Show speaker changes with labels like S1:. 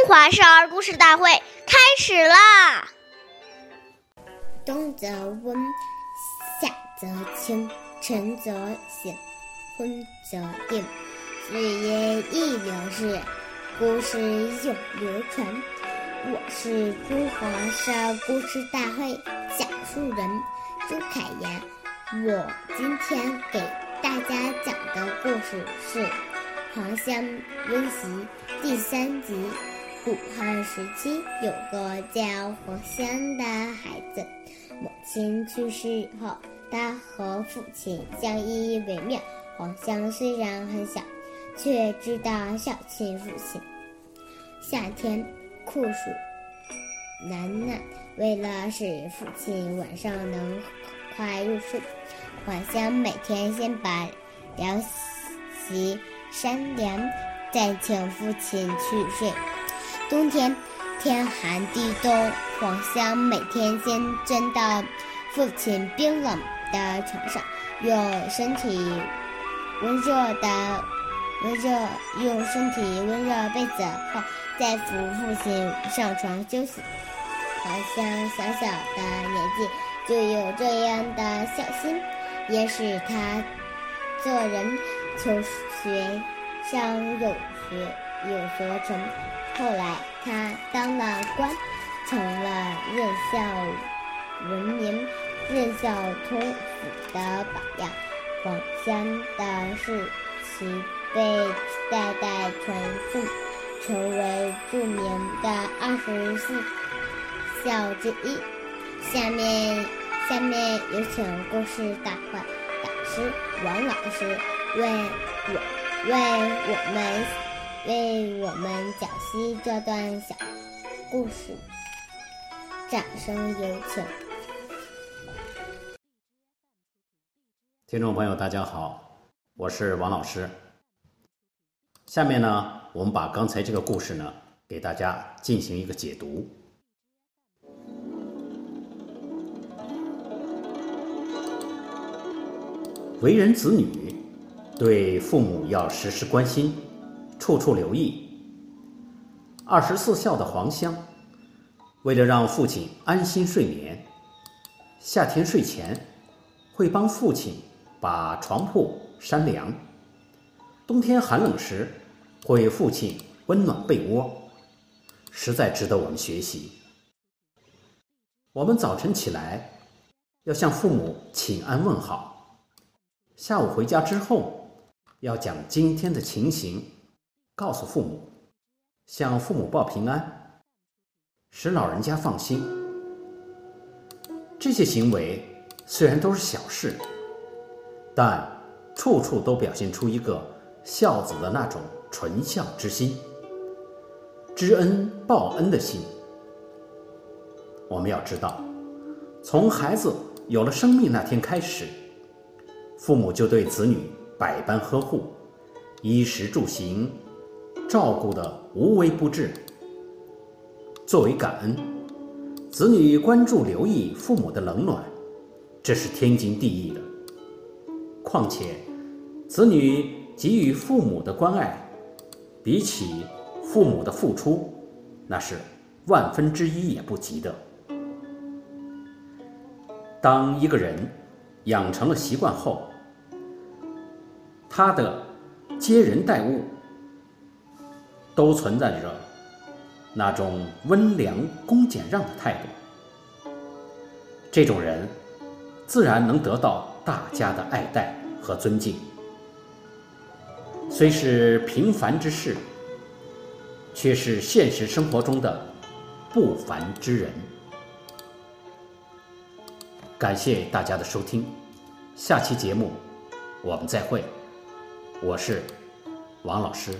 S1: 中华少儿故事大会开始啦！
S2: 冬则温，夏则清，晨则省，昏则定。日月易流逝，故事永流传。我是中华少儿故事大会讲述人朱凯言。我今天给大家讲的故事是《黄香温习》第三集。古汉时期，有个叫黄香的孩子，母亲去世后，他和父亲相依为命。黄香虽然很小，却知道孝敬父亲。夏天酷暑难耐，为了使父亲晚上能快入睡，黄香每天先把凉席扇凉，再请父亲去睡。冬天天寒地冻，黄香每天先钻到父亲冰冷的床上，用身体温热的温热用身体温热被子后，再扶父亲上床休息。黄香小小的年纪就有这样的孝心，也使他做人求学上有学有所成。后来，他当了官，成了任孝闻名、任孝通府的榜样。黄香的事情被代代传颂，成为著名的二十四孝之一。下面，下面有请故事大会导师王老师为我为我们。为我们讲析这段小故事，掌声有请。
S3: 听众朋友，大家好，我是王老师。下面呢，我们把刚才这个故事呢，给大家进行一个解读。为人子女，对父母要时时关心。处处留意。二十四孝的黄香，为了让父亲安心睡眠，夏天睡前会帮父亲把床铺扇凉；冬天寒冷时会为父亲温暖被窝，实在值得我们学习。我们早晨起来要向父母请安问好，下午回家之后要讲今天的情形。告诉父母，向父母报平安，使老人家放心。这些行为虽然都是小事，但处处都表现出一个孝子的那种纯孝之心、知恩报恩的心。我们要知道，从孩子有了生命那天开始，父母就对子女百般呵护，衣食住行。照顾的无微不至。作为感恩，子女关注留意父母的冷暖，这是天经地义的。况且，子女给予父母的关爱，比起父母的付出，那是万分之一也不及的。当一个人养成了习惯后，他的接人待物。都存在着那种温良恭俭让的态度，这种人自然能得到大家的爱戴和尊敬。虽是平凡之事，却是现实生活中的不凡之人。感谢大家的收听，下期节目我们再会。我是王老师。